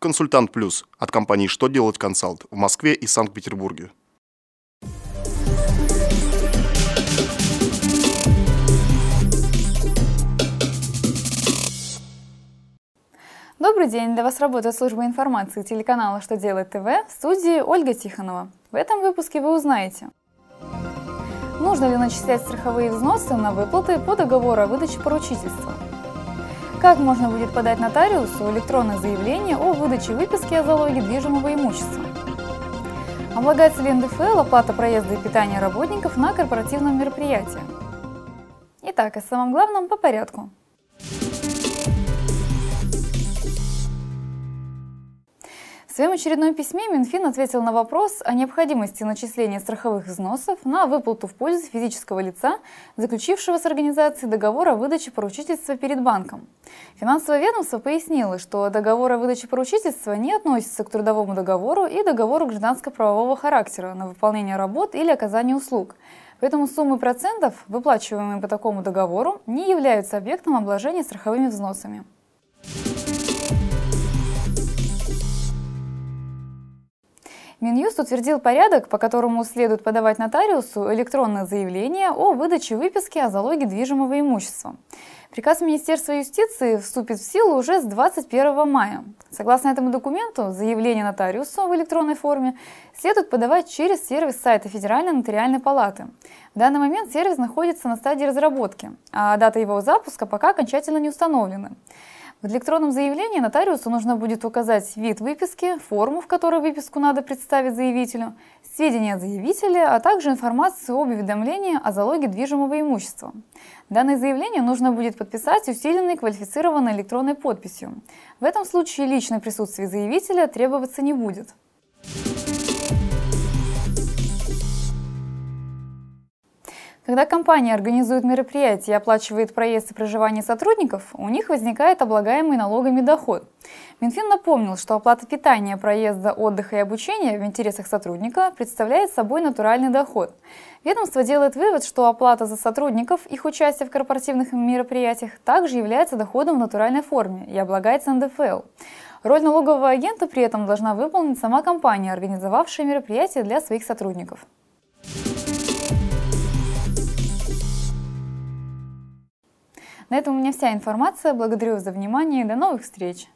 Консультант Плюс от компании «Что делать консалт» в Москве и Санкт-Петербурге. Добрый день! Для вас работает служба информации телеканала «Что делает ТВ» в студии Ольга Тихонова. В этом выпуске вы узнаете, нужно ли начислять страховые взносы на выплаты по договору о выдаче поручительства, как можно будет подать нотариусу электронное заявление о выдаче выписки о залоге движимого имущества, облагается ли НДФЛ оплата проезда и питания работников на корпоративном мероприятии. Итак, о самом главном по порядку. Своем очередном письме Минфин ответил на вопрос о необходимости начисления страховых взносов на выплату в пользу физического лица, заключившего с организацией договор о выдаче поручительства перед банком. Финансовое ведомство пояснило, что договор о выдаче поручительства не относится к трудовому договору и договору гражданско-правового характера на выполнение работ или оказание услуг. Поэтому суммы процентов, выплачиваемые по такому договору, не являются объектом обложения страховыми взносами. Минюст утвердил порядок, по которому следует подавать нотариусу электронное заявление о выдаче выписки о залоге движимого имущества. Приказ Министерства юстиции вступит в силу уже с 21 мая. Согласно этому документу, заявление нотариусу в электронной форме следует подавать через сервис сайта Федеральной нотариальной палаты. В данный момент сервис находится на стадии разработки, а дата его запуска пока окончательно не установлена. В электронном заявлении нотариусу нужно будет указать вид выписки, форму, в которой выписку надо представить заявителю, сведения заявителя, а также информацию об уведомлении о залоге движимого имущества. Данное заявление нужно будет подписать усиленной квалифицированной электронной подписью. В этом случае личное присутствие заявителя требоваться не будет. Когда компания организует мероприятие и оплачивает проезд и проживание сотрудников, у них возникает облагаемый налогами доход. Минфин напомнил, что оплата питания, проезда, отдыха и обучения в интересах сотрудника представляет собой натуральный доход. Ведомство делает вывод, что оплата за сотрудников, их участие в корпоративных мероприятиях также является доходом в натуральной форме и облагается НДФЛ. Роль налогового агента при этом должна выполнить сама компания, организовавшая мероприятие для своих сотрудников. На этом у меня вся информация. Благодарю за внимание и до новых встреч!